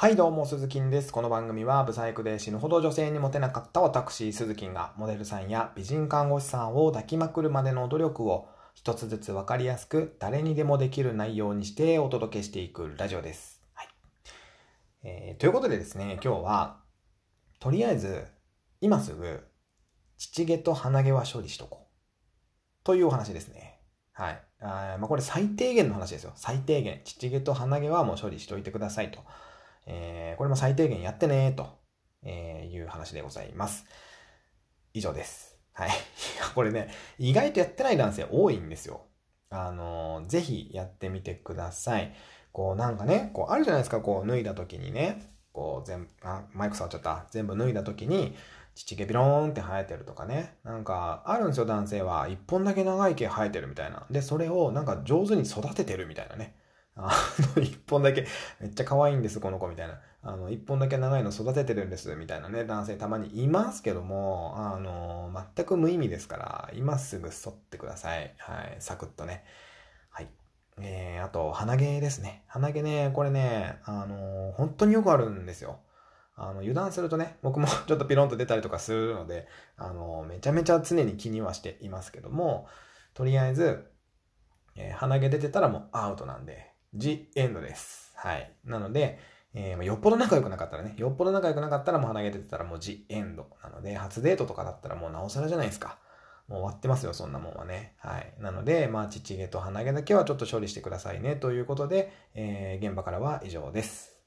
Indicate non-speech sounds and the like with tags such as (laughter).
はいどうも、鈴木です。この番組は、ブサイクで死ぬほど女性にモテなかった私、鈴木が、モデルさんや美人看護師さんを抱きまくるまでの努力を、一つずつわかりやすく、誰にでもできる内容にしてお届けしていくラジオです。はい。えー、ということでですね、今日は、とりあえず、今すぐ、乳毛と鼻毛は処理しとこう。というお話ですね。はい。あまあ、これ最低限の話ですよ。最低限。乳毛と鼻毛はもう処理しといてくださいと。えー、これも最低限やってねと、えいう話でございます。以上です。はい。(laughs) これね、意外とやってない男性多いんですよ。あのー、ぜひやってみてください。こうなんかね、こうあるじゃないですか、こう脱いだ時にね、こう全部、あ、マイク触っちゃった。全部脱いだ時に、乳毛ビローンって生えてるとかね。なんか、あるんですよ、男性は。一本だけ長い毛生えてるみたいな。で、それをなんか上手に育ててるみたいなね。あの、(laughs) 一本だけ、めっちゃ可愛いんです、この子、みたいな。あの、一本だけ長いの育ててるんです、みたいなね、男性たまにいますけども、あの、全く無意味ですから、今すぐ剃ってください。はい、サクッとね。はい。えー、あと、鼻毛ですね。鼻毛ね、これね、あの、本当によくあるんですよ。あの、油断するとね、僕も (laughs) ちょっとピロンと出たりとかするので、あの、めちゃめちゃ常に気にはしていますけども、とりあえず、えー、鼻毛出てたらもうアウトなんで、ジエンドです。はい。なので、えー、よっぽど仲良くなかったらね、よっぽど仲良くなかったらもう鼻毛出てたらもうジエンド。なので、初デートとかだったらもうなおさらじゃないですか。もう終わってますよ、そんなもんはね。はい。なので、まあ、乳毛と鼻毛だけはちょっと処理してくださいね。ということで、えー、現場からは以上です。